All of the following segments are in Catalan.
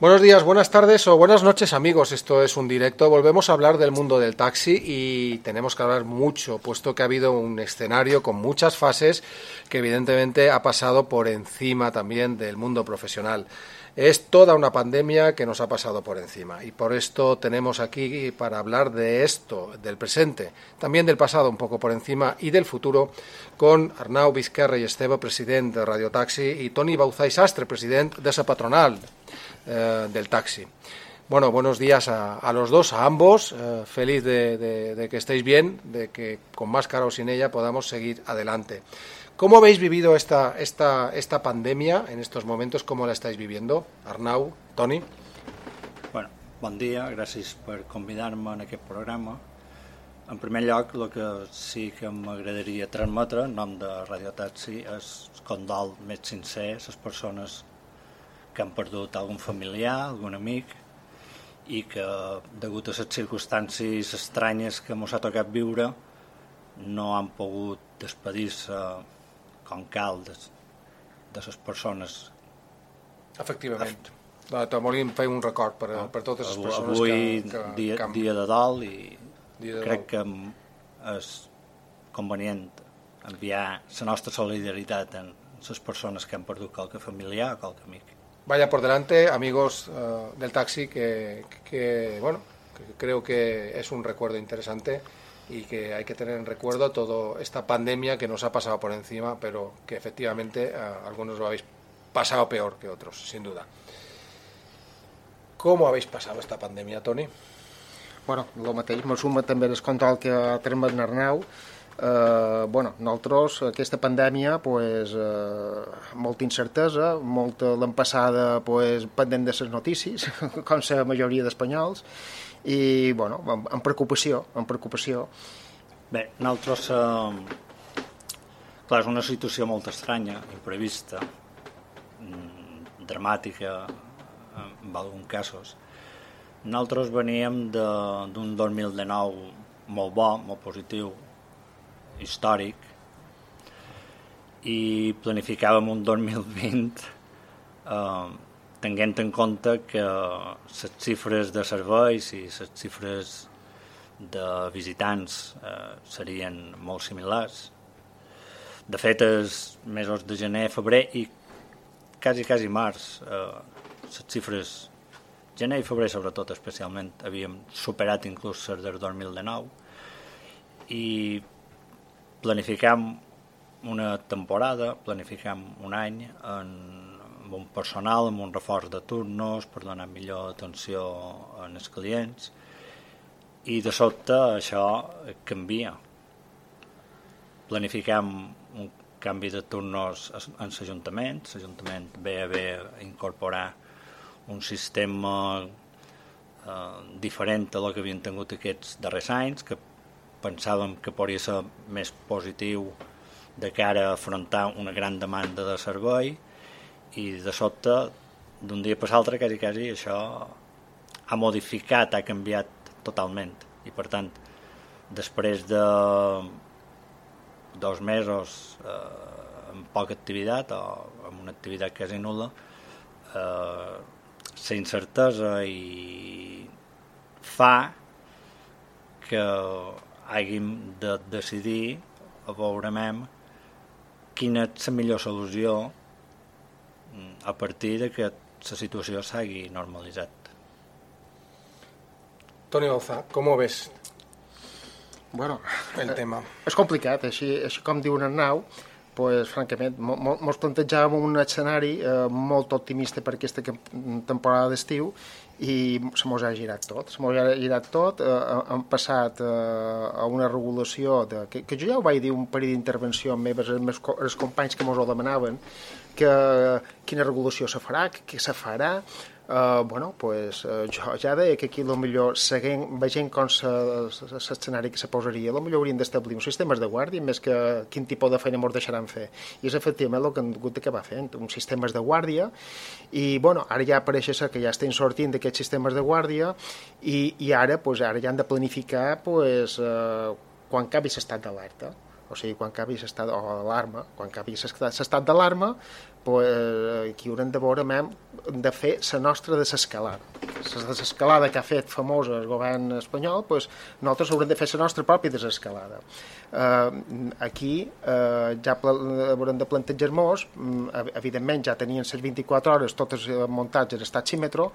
Buenos días, buenas tardes o buenas noches amigos, esto es un directo. Volvemos a hablar del mundo del taxi y tenemos que hablar mucho, puesto que ha habido un escenario con muchas fases que evidentemente ha pasado por encima también del mundo profesional. Es toda una pandemia que nos ha pasado por encima y por esto tenemos aquí para hablar de esto, del presente, también del pasado un poco por encima y del futuro con Arnau Vizquerra y Esteve, presidente de Radio Taxi, y Toni Bauzá Sastre, presidente de esa patronal eh, del taxi. Bueno, buenos días a, los dos, a ambos. Eh, feliz de, que estéis bien, de que con máscara o sin ella podamos seguir adelante. ¿Cómo habéis vivido esta, esta, esta pandemia en estos momentos? ¿Cómo la estáis viviendo? Arnau, Toni. Bueno, bon dia, gràcies per convidar-me en aquest programa. En primer lloc, el que sí que m'agradaria transmetre en nom de Radio Taxi és condol més sincer a les persones que han perdut algun familiar, algun amic, i que, degut a les circumstàncies estranyes que ens ha tocat viure, no han pogut despedir-se com cal de, de les persones. Efectivament. Af... volíem fer un record per, no? per totes les persones Avui, que, que, dia, que han... dia de dol i dia de crec dol. que és convenient enviar la nostra solidaritat en les persones que han perdut qualque familiar o qualque amic. Vaya por delante, amigos uh, del taxi, que, que, bueno, que creo que es un recuerdo interesante y que hay que tener en recuerdo toda esta pandemia que nos ha pasado por encima, pero que efectivamente uh, algunos lo habéis pasado peor que otros, sin duda. ¿Cómo habéis pasado esta pandemia, Toni? Bueno, el mateix, me suma també el que ha en Arnau, eh, bueno, nosaltres aquesta pandèmia pues, eh, molta incertesa molta l'han passada pues, pendent de les notícies com la majoria d'espanyols i bueno, amb, amb preocupació amb preocupació. Bé, nosaltres eh, clar, és una situació molt estranya imprevista mm, dramàtica en alguns casos. Nosaltres veníem d'un 2019 molt bo, molt positiu històric i planificàvem un 2020 eh, tenint en compte que les xifres de serveis i les xifres de visitants eh, serien molt similars. De fet, els mesos de gener, febrer i quasi, quasi març, eh, les xifres, gener i febrer sobretot especialment, havíem superat inclús les del 2019 i planificam una temporada, planificam un any en, amb un personal, amb un reforç de turnos per donar millor atenció als clients i de sobte això canvia. Planificam un canvi de turnos en l'Ajuntament, l'Ajuntament ve a bé incorporar un sistema eh, diferent a el que havien tingut aquests darrers anys, que pensàvem que podria ser més positiu de cara a afrontar una gran demanda de servei i de sobte d'un dia per l'altre quasi, quasi això ha modificat, ha canviat totalment. I per tant després de dos mesos eh, amb poca activitat o amb una activitat quasi nul·la eh, la incertesa i fa que hàgim de decidir a veurem quina és la millor solució mm, a partir de que la situació s'hagi normalitzat. Toni Balzà, com ho ves bueno, el eh, tema? És complicat, així, així com diu Arnau, pues, francament, ens plantejàvem un escenari eh, molt optimista per aquesta temporada d'estiu i se mos ha girat tot, se mos ha girat tot, eh, hem passat eh, a una regulació de, que, que jo ja ho vaig dir un període d'intervenció amb meves, els, els companys que mos ho demanaven, que quina regulació se farà, què se farà, Uh, bueno, pues, uh, jo ja deia que aquí millor seguint, veient com l'escenari que se posaria, millor hauríem d'establir uns sistemes de guàrdia més que quin tipus de feina ens deixaran fer. I és efectivament el que hem hagut d'acabar fent, uns sistemes de guàrdia, i bueno, ara ja apareix que ja estem sortint d'aquests sistemes de guàrdia i, i ara, pues, ara ja han de planificar pues, uh, quan acabi l'estat d'alerta o sigui, quan acabi l'estat d'alarma, quan acabi l'estat d'alarma, pues, aquí haurem de veure hem de fer la nostra desescalada. La desescalada que ha fet famosa el govern espanyol, pues, nosaltres haurem de fer la nostra pròpia desescalada. Uh, aquí uh, ja haurem de plantejar-nos, mm, evidentment ja tenien les 24 hores totes muntats en estaxímetro,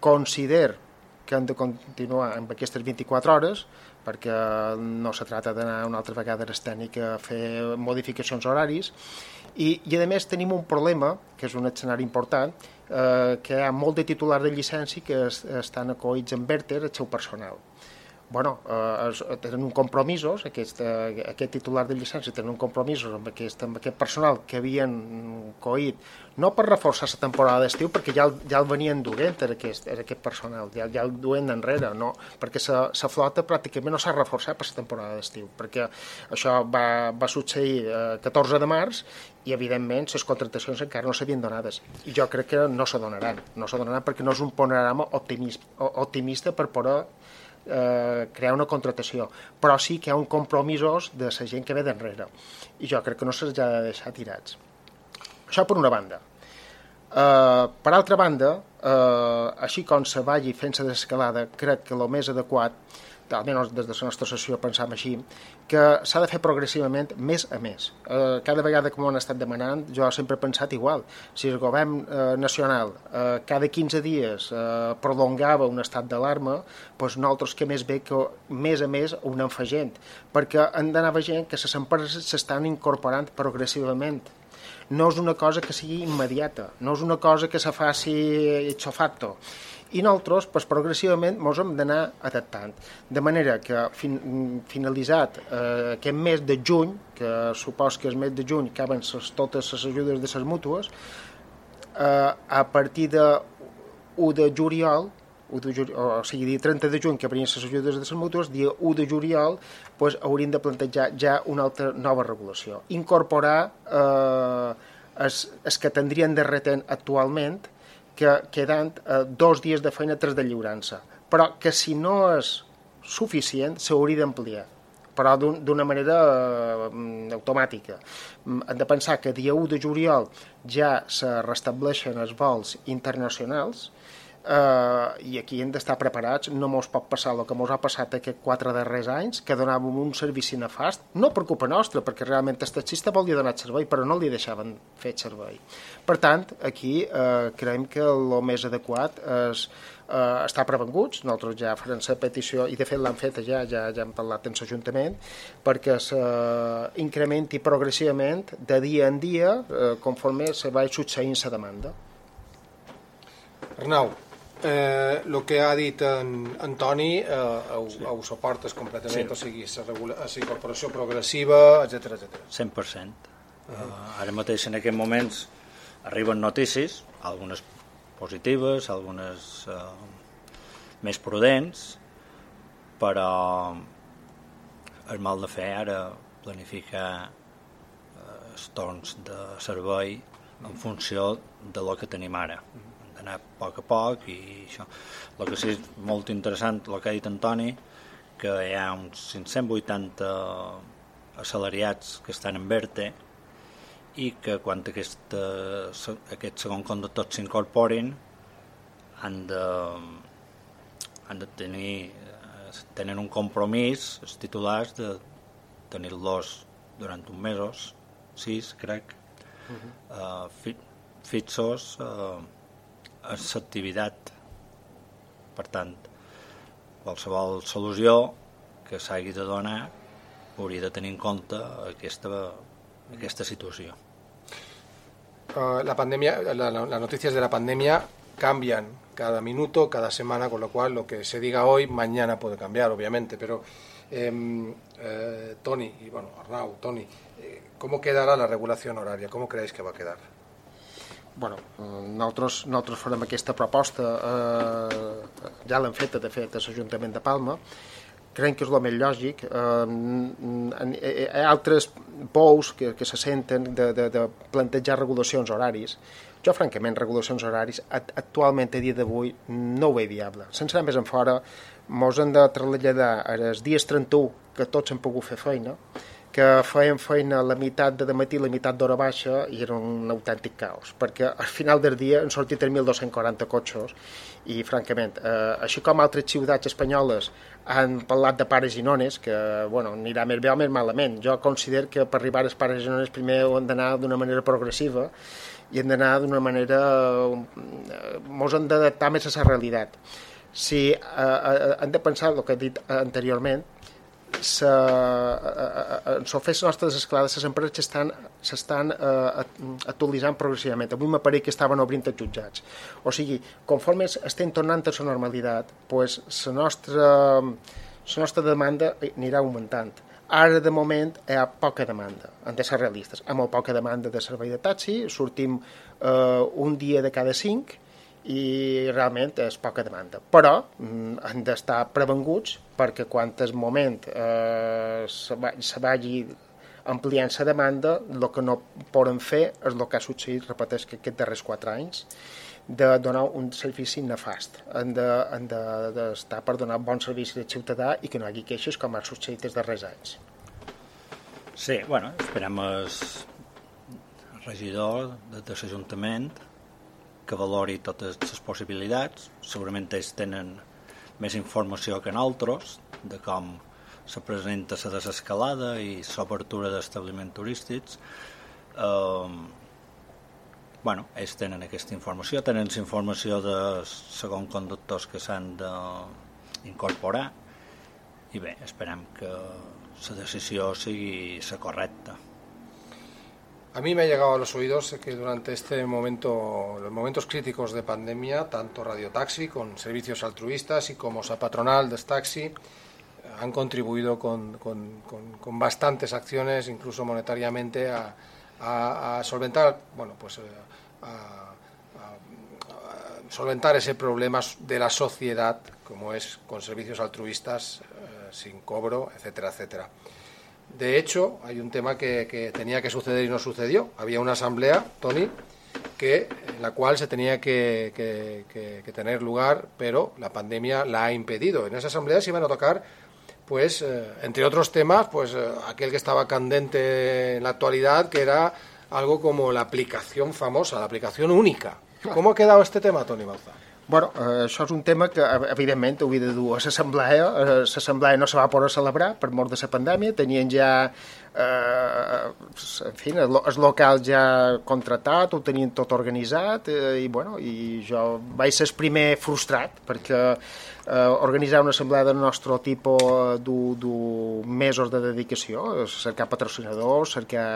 consider que han de continuar amb aquestes 24 hores, perquè no se trata d'anar una altra vegada a l'estènic a fer modificacions horaris, i, i a més tenim un problema, que és un escenari important, eh, que hi ha molt de titulars de llicència que es, estan acollits en Verter, el seu personal bueno, eh, tenen un compromisos, aquest, eh, aquest titular de llicència tenen un compromisos amb aquest, amb aquest personal que havien coït, no per reforçar la temporada d'estiu, perquè ja el, ja el venien duent, era aquest, era aquest personal, ja, ja el duen enrere, no? perquè la flota pràcticament no s'ha reforçat per la temporada d'estiu, perquè això va, va succeir eh, 14 de març i evidentment les contractacions encara no s'havien donades i jo crec que no s'adonaran no s'adonaran perquè no és un panorama optimista, optimista per poder eh, crear una contractació, però sí que hi ha un compromisos de la gent que ve d'enrere i jo crec que no se'ls ha de deixar tirats. Això per una banda. Eh, per altra banda, eh, així com se vagi fent la desescalada, crec que el més adequat almenys des de la nostra sessió pensam així, que s'ha de fer progressivament més a més. Eh, cada vegada que m'ho han estat demanant, jo sempre he pensat igual. Si el govern eh, nacional eh, cada 15 dies eh, prolongava un estat d'alarma, doncs nosaltres que més bé que més a més ho anem perquè han d'anar veient que les empreses s'estan incorporant progressivament no és una cosa que sigui immediata, no és una cosa que se faci ipso facto i nosaltres pues, progressivament ens hem d'anar adaptant. De manera que fin, finalitzat eh, aquest mes de juny, que supos que el mes de juny acaben ses, totes les ajudes de les mútues, eh, a partir de 1 de juliol, 1 de juliol, o sigui, dia 30 de juny que abrien les ajudes de les mútues, dia 1 de juliol pues, hauríem de plantejar ja una altra nova regulació. Incorporar eh, els, els que tindrien de retent actualment que queden eh, dos dies de feina, tres de lliurança, però que si no és suficient s'hauria d'ampliar però d'una manera eh, automàtica. Mm, hem de pensar que dia 1 de juliol ja se restableixen els vols internacionals, eh, i aquí hem d'estar preparats, no mos pot passar el que mos ha passat aquests quatre darrers anys, que donàvem un servici nefast, no per culpa nostra, perquè realment el taxista volia donar servei, però no li deixaven fer servei. Per tant, aquí eh, creiem que el més adequat és eh, estar prevenguts, nosaltres ja farem la petició, i de fet l'han fet ja, ja, ja hem parlat en l'Ajuntament, perquè s'incrementi progressivament de dia en dia eh, conforme se va succeint la demanda. Arnau, Eh, el que ha dit en, en Toni eh, ho, sí. ho suportes completament, sí. o sigui, la incorporació progressiva, etc etc. 100%. Uh -huh. uh, ara mateix en aquests moments arriben notícies, algunes positives, algunes uh, més prudents, però el mal de fer ara planificar els torns de servei en funció de lo que tenim ara. Uh -huh anar a poc a poc i això. El que sí és molt interessant, el que ha dit Antoni, que hi ha uns 580 assalariats que estan en verte i que quan aquest, aquest segon conductor s'incorporin han de, han de tenir tenen un compromís els titulars de tenir-los durant uns mesos, sis crec, uh -huh. uh, fi, fixos uh, l'activitat. Per tant, qualsevol solució que s'hagi de donar hauria de tenir en compte aquesta, aquesta situació. Uh, la pandemia, la, la, noticias de la pandemia cambian cada minuto, cada semana, con lo cual lo que se diga hoy, mañana puede cambiar, obviamente. Pero, eh, eh, Tony, y bueno, Arnau, Tony, eh, ¿cómo quedará la regulación horaria? ¿Cómo creéis que va a quedar? Bueno, nosaltres, nosaltres farem aquesta proposta, eh, ja l'hem feta, de fet, a l'Ajuntament de Palma, creiem que és el més lògic. Eh, hi ha altres pous que, que se senten de, de, de plantejar regulacions horaris. Jo, francament, regulacions horaris, actualment, a dia d'avui, no ho veig viable. Sense anar més en fora, mos hem de traslladar als dies 31, que tots hem pogut fer feina, que feien feina la meitat de matí la meitat d'hora baixa i era un autèntic caos, perquè al final del dia han sortit 3.240 cotxes i francament, eh, així com altres ciutats espanyoles han parlat de pares i nones, que bueno, anirà més bé o més malament. Jo considero que per arribar als pares i nones primer han d'anar d'una manera progressiva i hem d'anar d'una manera... Eh, mos hem d'adaptar més a la realitat. Si eh, eh, hem de pensar el que he dit anteriorment, en fer les nostres esclades, les empreses s'estan eh, actualitzant progressivament. Avui m'apareix que estaven obrint els jutjats. O sigui, conforme estem tornant a la normalitat, pues, la, nostra, la nostra demanda anirà augmentant. Ara, de moment, hi ha poca demanda, hem de ser realistes. Hi ha molt poca demanda de servei de taxi, sortim eh, un dia de cada cinc, i realment és poca demanda. Però mm, han d'estar prevenguts perquè quan el moment eh, se, va, vagi ampliant la demanda, el que no poden fer és el que ha succeït, repeteix, que aquests darrers quatre anys, de donar un servici nefast. Han d'estar de, de, per donar bon servici al ciutadà i que no hi hagi queixes com ha succeït els darrers anys. Sí, bueno, esperem el regidor de, de l'Ajuntament que valori totes les possibilitats. Segurament ells tenen més informació que nosaltres de com se presenta la desescalada i l'obertura d'establiments turístics. Eh, bueno, ells tenen aquesta informació, tenen la informació de segons conductors que s'han d'incorporar i bé, esperem que la decisió sigui la correcta. A mí me ha llegado a los oídos que durante este momento, los momentos críticos de pandemia, tanto Radio Taxi con servicios altruistas y como esa patronal de Taxi han contribuido con, con, con, bastantes acciones, incluso monetariamente, a, a, solventar, bueno, pues eh, a, solventar ese problema de la sociedad, como es con servicios altruistas eh, sin cobro, etcétera, etcétera. De hecho, hay un tema que, tenía que suceder y no sucedió. Había una asamblea, Tony, que, en la cual se tenía que, tener lugar, pero la pandemia la ha impedido. En esa asamblea se iban a tocar, pues, eh, entre otros temas, pues eh, aquel que estaba candente en la actualidad, que era algo como la aplicación famosa, la aplicación única. ¿Cómo ha quedado este tema, Tony Balza? Bueno, eh, això és un tema que, evidentment, ho havia de dur a l'assemblea. Eh, l'assemblea no se va poder celebrar per mort de la pandèmia. Tenien ja, eh, en fi, el, local ja contratat, ho tenien tot organitzat eh, i, bueno, i jo vaig ser el primer frustrat perquè eh, organitzar una assemblea del nostre tipus du, du mesos de dedicació, cercar patrocinadors, cercar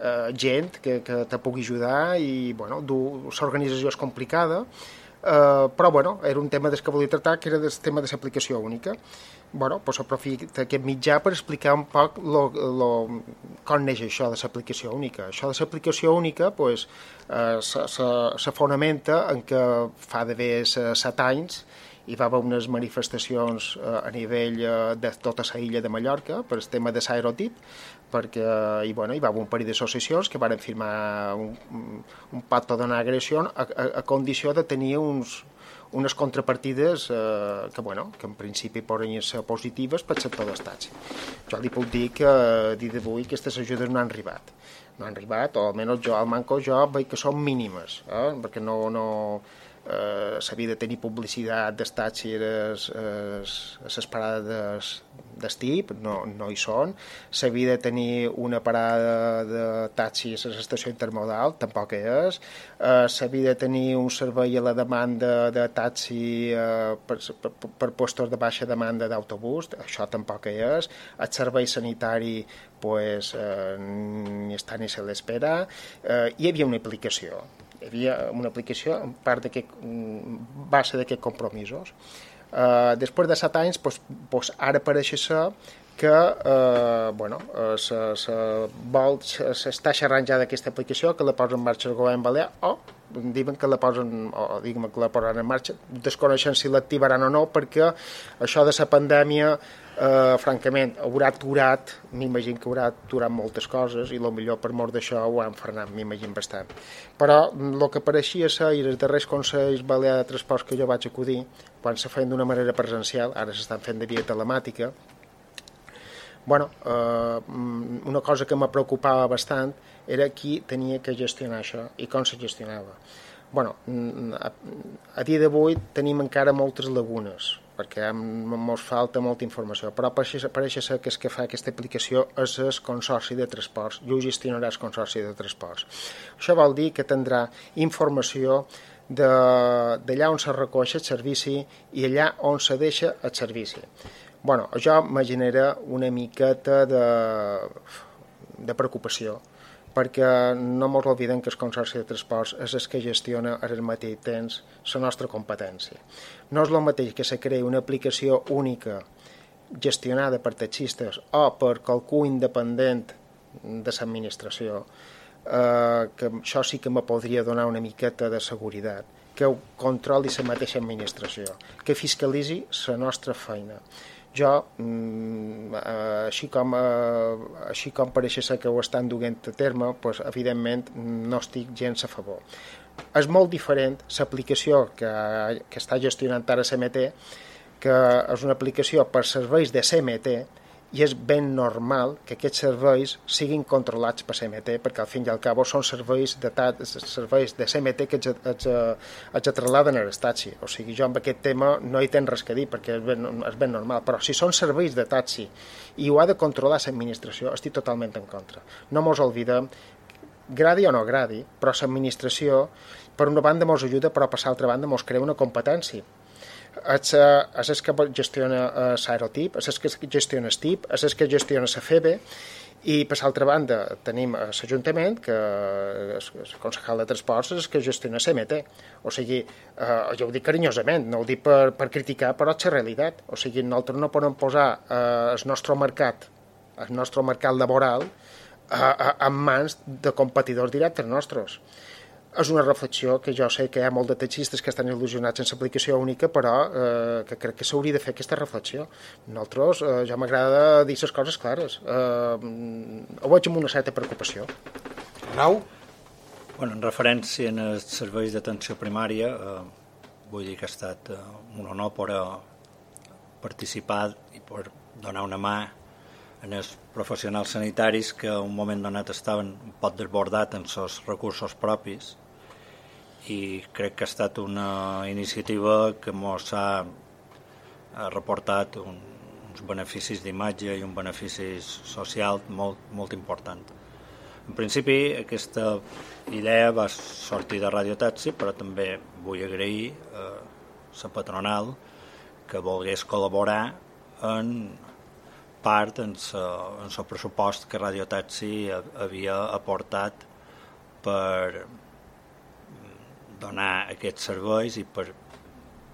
eh, gent que, que te pugui ajudar i, bueno, l'organització és complicada Uh, però bueno, era un tema que volia tractar que era el tema de l'aplicació única bueno, pues aprofita aquest mitjà per explicar un poc lo, lo, com neix això de l'aplicació única. Això de l'aplicació única pues, eh, se, se, se fonamenta en que fa d'haver set anys hi va haver unes manifestacions eh, a nivell eh, de tota la illa de Mallorca per el tema de l'aerotip perquè i, bueno, hi va haver un parell d'associacions que van firmar un, un pacte de agressió a, a, a condició de tenir uns, unes contrapartides eh, que, bueno, que en principi poden ser positives per sector d'estats. Jo li puc dir que a dia d'avui aquestes ajudes no han arribat. No han arribat, o almenys jo, al Manco, jo veig que són mínimes, eh? perquè no, no, eh, s'havia de tenir publicitat d'estats si eres eh, les parades d'estip, no, no hi són. S'havia de tenir una parada de taxis a l'estació intermodal, tampoc és. Eh, S'havia de tenir un servei a la demanda de taxi eh, per, per, per postos de baixa demanda d'autobús, això tampoc és. El servei sanitari pues, eh, ni està ni se l'espera. Eh, hi havia una aplicació hi havia una aplicació en part d'aquest base d'aquests compromisos. Uh, després de set anys, pues, pues ara pareix ser que eh, bueno, uh, se, se s'està xerrant ja d'aquesta aplicació, que la posa en marxa el govern balear, o diuen que la posen, o diguem que la posaran en marxa, desconeixen si l'activaran o no, perquè això de la pandèmia eh, francament, haurà aturat, m'imagino que haurà aturat moltes coses i millor per mort d'això ho han frenat, m'imagino bastant. Però el que pareixia ser, i els darrers consells balear de transports que jo vaig acudir, quan se feien d'una manera presencial, ara s'estan fent de via telemàtica, bueno, eh, una cosa que me preocupava bastant era qui tenia que gestionar això i com se gestionava. bueno, a, a dia d'avui tenim encara moltes lagunes perquè ens falta molta informació, però pareix, ser que és que fa aquesta aplicació és el Consorci de Transports, i ho gestionarà el Consorci de Transports. Això vol dir que tindrà informació d'allà on se recoixa el servici i allà on se deixa el servici. bueno, això me genera una miqueta de, de preocupació, perquè no ens oblidem que el Consorci de Transports és el que gestiona al mateix temps la nostra competència. No és el mateix que se creï una aplicació única gestionada per taxistes o per qualcú independent de l'administració, eh, que això sí que me podria donar una miqueta de seguretat, que ho controli la mateixa administració, que fiscalitzi la nostra feina jo, mm, eh, així, com, eh, així com pareix ser que ho estan duent a terme, pues, evidentment no estic gens a favor. És molt diferent l'aplicació que, que està gestionant ara CMT, que és una aplicació per serveis de CMT, i és ben normal que aquests serveis siguin controlats per CMT perquè al fin i al cabo són serveis de, serveis de CMT que els, els, els trasladen a o sigui, jo amb aquest tema no hi tens res que dir perquè és ben, és ben normal. Però si són serveis de taxi i ho ha de controlar l'administració estic totalment en contra. No mos oblidem gradi o no gradi, però l'administració per una banda mos ajuda però per l'altra banda mos crea una competència és, és el que gestiona l'aerotip, és el que gestiona el TIP, és el que gestiona la FEBE, i per l'altra banda tenim l'Ajuntament, que és el concejal de transports, és que gestiona CMT. O sigui, eh, jo ho dic carinyosament, no ho dic per, per criticar, però és la realitat. O sigui, nosaltres no podem posar eh, el nostre mercat, el nostre mercat laboral, eh, en mans de competidors directes nostres és una reflexió que jo sé que hi ha molt de taxistes que estan il·lusionats sense aplicació única, però eh, que crec que s'hauria de fer aquesta reflexió. Nosaltres, eh, ja m'agrada dir les coses clares. Eh, ho veig amb una certa preocupació. Nau? Bueno, en referència als serveis d'atenció primària, eh, vull dir que ha estat eh, un honor per participar i per donar una mà en els professionals sanitaris que un moment donat estaven un poc desbordats en els recursos propis i crec que ha estat una iniciativa que ens ha reportat un, uns beneficis d'imatge i un benefici social molt, molt important. En principi, aquesta idea va sortir de Radio Taxi, però també vull agrair eh, la patronal que volgués col·laborar en part en el pressupost que Radio Taxi havia aportat per donar aquests serveis i per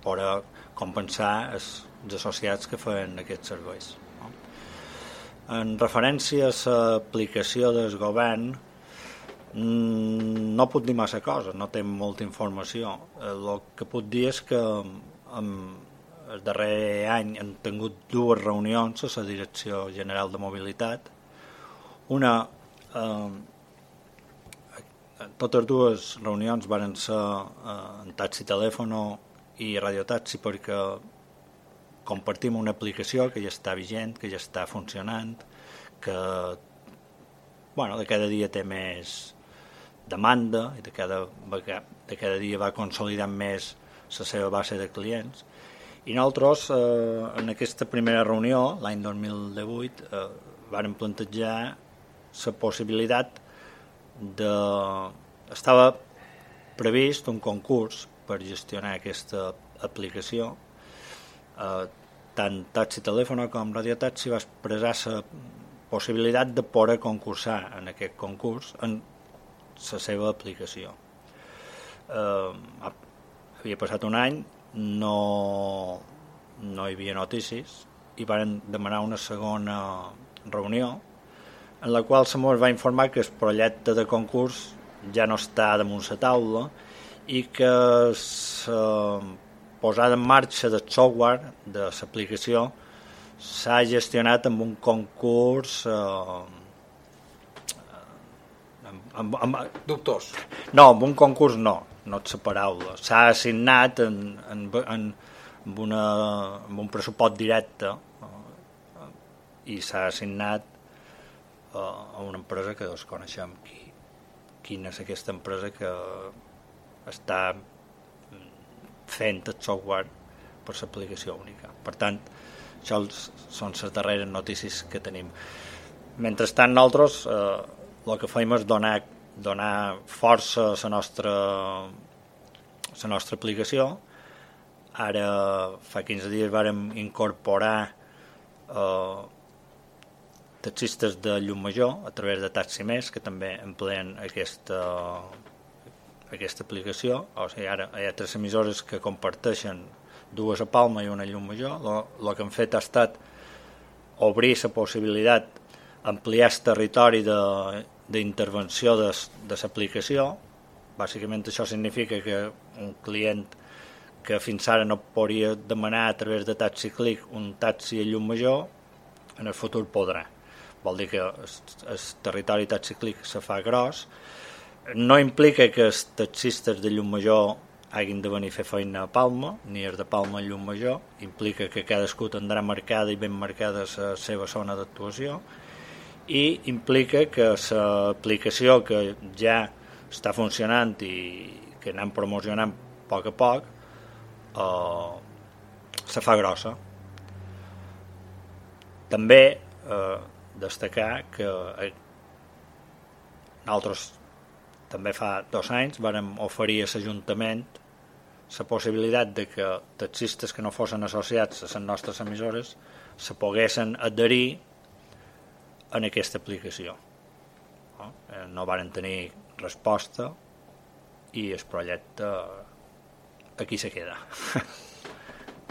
poder compensar els, els associats que feien aquests serveis. No? En referència a l'aplicació del govern, mm, no puc dir massa cosa, no té molta informació. El que puc dir és que amb, el darrer any hem tingut dues reunions a la Direcció General de Mobilitat. Una, eh, totes dues reunions varen ser eh, en taxi telèfono i radiotaxi perquè compartim una aplicació que ja està vigent, que ja està funcionant, que bueno, de cada dia té més demanda i de cada, de cada dia va consolidant més la seva base de clients i nosaltres, eh, en aquesta primera reunió, l'any 2018, eh, vàrem plantejar la possibilitat de... Estava previst un concurs per gestionar aquesta aplicació. Eh, tant Taxi Telèfon com Radio Taxi va expressar la possibilitat de poder concursar en aquest concurs en la seva aplicació. Eh, havia passat un any, no, no hi havia notícies i van demanar una segona reunió en la qual se va informar que el projecte de concurs ja no està damunt la taula i que la posada en marxa del software de l'aplicació s'ha gestionat amb un concurs eh, amb, amb, amb... dubtós. no, amb un concurs no no és la paraula, s'ha assignat en, en, en, en, una, en un pressupost directe i s'ha assignat uh, a una empresa que desconeixem qui, quina és aquesta empresa que està fent el software per l'aplicació única. Per tant, això són les darreres notícies que tenim. Mentrestant, nosaltres eh, el que fem és donar, donar força a la nostra, la nostra aplicació. Ara, fa 15 dies, vàrem incorporar eh, taxistes de llum major a través de Taxi Més, que també empleen aquesta, aquesta aplicació. O sigui, ara hi ha tres emissores que comparteixen dues a Palma i una a llum major. El que han fet ha estat obrir la possibilitat ampliar el territori d'intervenció de, de l'aplicació. Bàsicament això significa que un client que fins ara no podria demanar a través de Taxi Click un taxi a llum major, en el futur podrà. Vol dir que el, territori taxiclic se fa gros, no implica que els taxistes de llum major hagin de venir a fer feina a Palma, ni els de Palma a llum major, implica que cadascú tindrà marcada i ben marcada la seva zona d'actuació, i implica que l'aplicació que ja està funcionant i que anem promocionant a poc a poc eh, se fa grossa. També eh, destacar que eh, nosaltres també fa dos anys vàrem oferir a l'Ajuntament la possibilitat de que taxistes que no fossin associats a les nostres emissores se poguessin adherir en aquesta aplicació. No, eh, no varen tenir resposta i el projecte aquí se queda.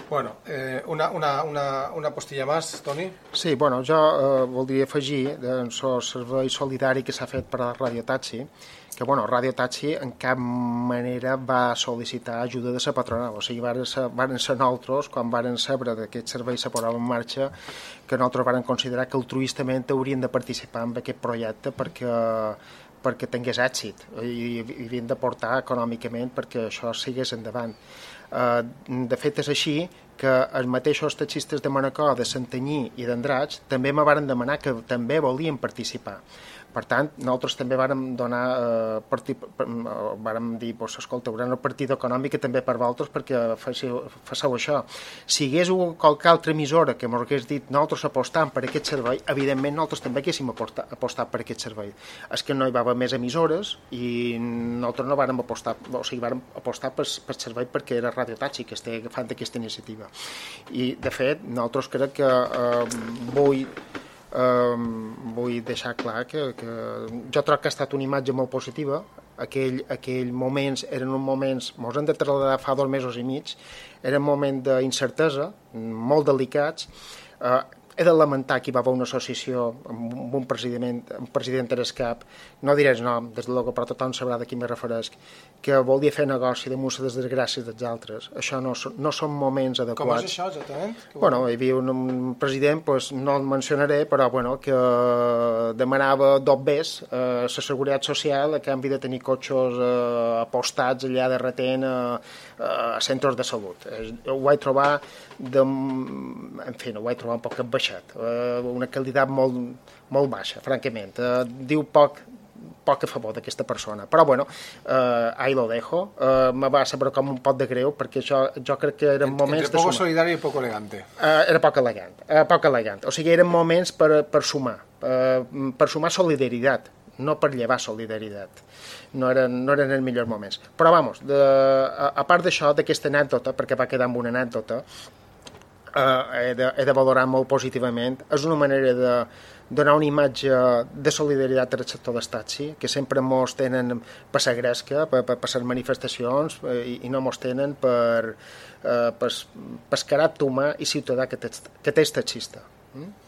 Bueno, eh, una, una, una, una postilla més, Toni? Sí, bueno, jo eh, voldria afegir el servei solidari que s'ha fet per a Radio Taxi, que bueno, Radio Taxi en cap manera va sol·licitar ajuda de la patronal, o sigui, varen ser, varen ser nosaltres, quan varen saber que aquest servei se posava en marxa, que nosaltres varen considerar que altruistament haurien de participar en aquest projecte perquè perquè tingués èxit i, i havien de portar econòmicament perquè això sigués endavant. Eh, de fet, és així que els mateixos taxistes de Manacor, de Santanyí i d'Andratx també me varen demanar que també volien participar. Per tant, nosaltres també vàrem donar, eh, partit, eh, vàrem dir, pues, escolta, haurà una partida econòmica també per vosaltres perquè faceu, faceu això. Si hi hagués qualque altra emissora que m'hagués dit nosaltres apostam per aquest servei, evidentment nosaltres també haguéssim apostat, apostat per aquest servei. És que no hi va haver més emissores i nosaltres no vàrem apostar, o sigui, vàrem apostar per, per servei perquè era Radio Taxi que estigui agafant aquesta iniciativa. I, de fet, nosaltres crec que eh, vull Um, vull deixar clar que, que jo trobo que ha estat una imatge molt positiva. Aquell, aquell moments eren uns moments, mos hem de trasladar fa dos mesos i mig, eren moments d'incertesa, molt delicats, uh, he de lamentar que hi va haver una associació amb un president, un president Terescap, no diré el nom, des de logo, però tothom sabrà de qui me referesc, que volia fer negoci de les desgràcies dels altres. Això no, no són moments adequats. Com és això, exactament? Bueno, hi havia un, un president, pues, no el mencionaré, però bueno, que demanava dos bes a la Seguretat Social a canvi de tenir cotxos eh, apostats allà de retent a, a centres de salut. Ho vaig trobar de, en fi, no ho vaig trobar un poc baixat, eh, una qualitat molt, molt baixa, francament. Eh, diu poc, poc a favor d'aquesta persona. Però, bueno, eh, ahí lo dejo. Eh, me va saber com un pot de greu, perquè jo, jo crec que eren moments Entre poco de solidari i poc elegante. Eh, era poc elegant, eh, poc elegant. O sigui, eren moments per, per sumar, eh, per sumar solidaritat, no per llevar solidaritat. No eren, no eren els millors moments. Però, vamos, de, a, a part d'això, d'aquesta anècdota, perquè va quedar amb una anècdota, eh, he, de, he de valorar molt positivament. És una manera de donar una imatge de solidaritat al sector del taxi, que sempre mos tenen per la gresca, per, per, per les manifestacions, eh, i, i no mos tenen per, eh, per, per carat humà i ciutadà que té, té taxista. Mm?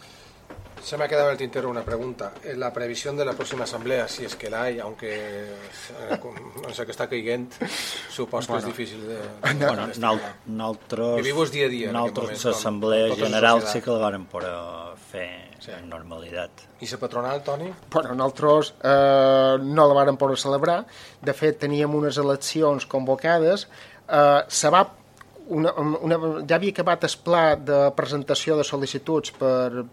Se me ha quedado en el tintero una pregunta. En la previsión de la próxima asamblea, si es que la hay, aunque eh, no sé que està caiguent, supos bueno, que és difícil de... No, bueno, nosaltres... Vivimos dia a dia. Nosaltres l'assemblea general sí que la vàrem poder fer sí. en normalitat. I la patronal, Toni? Bueno, nosaltres eh, no la vàrem poder celebrar. De fet, teníem unes eleccions convocades. Eh, se va una, una, ja havia acabat el pla de presentació de sol·licituds per,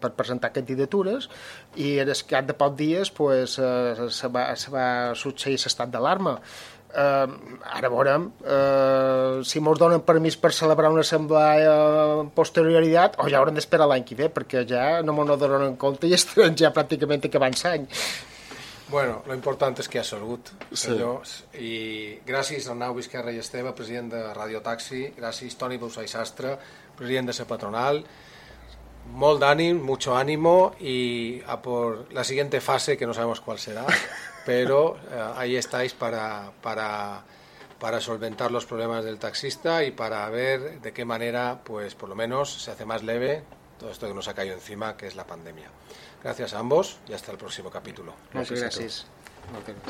per presentar candidatures i en el cap de pocs dies pues, eh, se, va, se va succeir l'estat d'alarma. Eh, ara veurem eh, si mos donen permís per celebrar una assemblea en posterioritat o ja haurem d'esperar l'any que ve perquè ja no m'ho donen en compte i estarem ja pràcticament acabant l'any. Bueno, lo importante és que ha senyors, sí. i gràcies a Nau Vizquerra i Esteve, president de Radio Taxi, gràcies Toni Boussa i Sastre, president de la patronal, molt d'ànim, mucho ánimo y a por la siguiente fase, que no sabemos cuál será, pero eh, ahí estáis para, para, para solventar los problemas del taxista y para ver de qué manera, pues por lo menos, se hace más leve todo esto que nos ha caído encima, que es la pandemia. Gracias a ambos y hasta el próximo capítulo. Muchas gracias. gracias.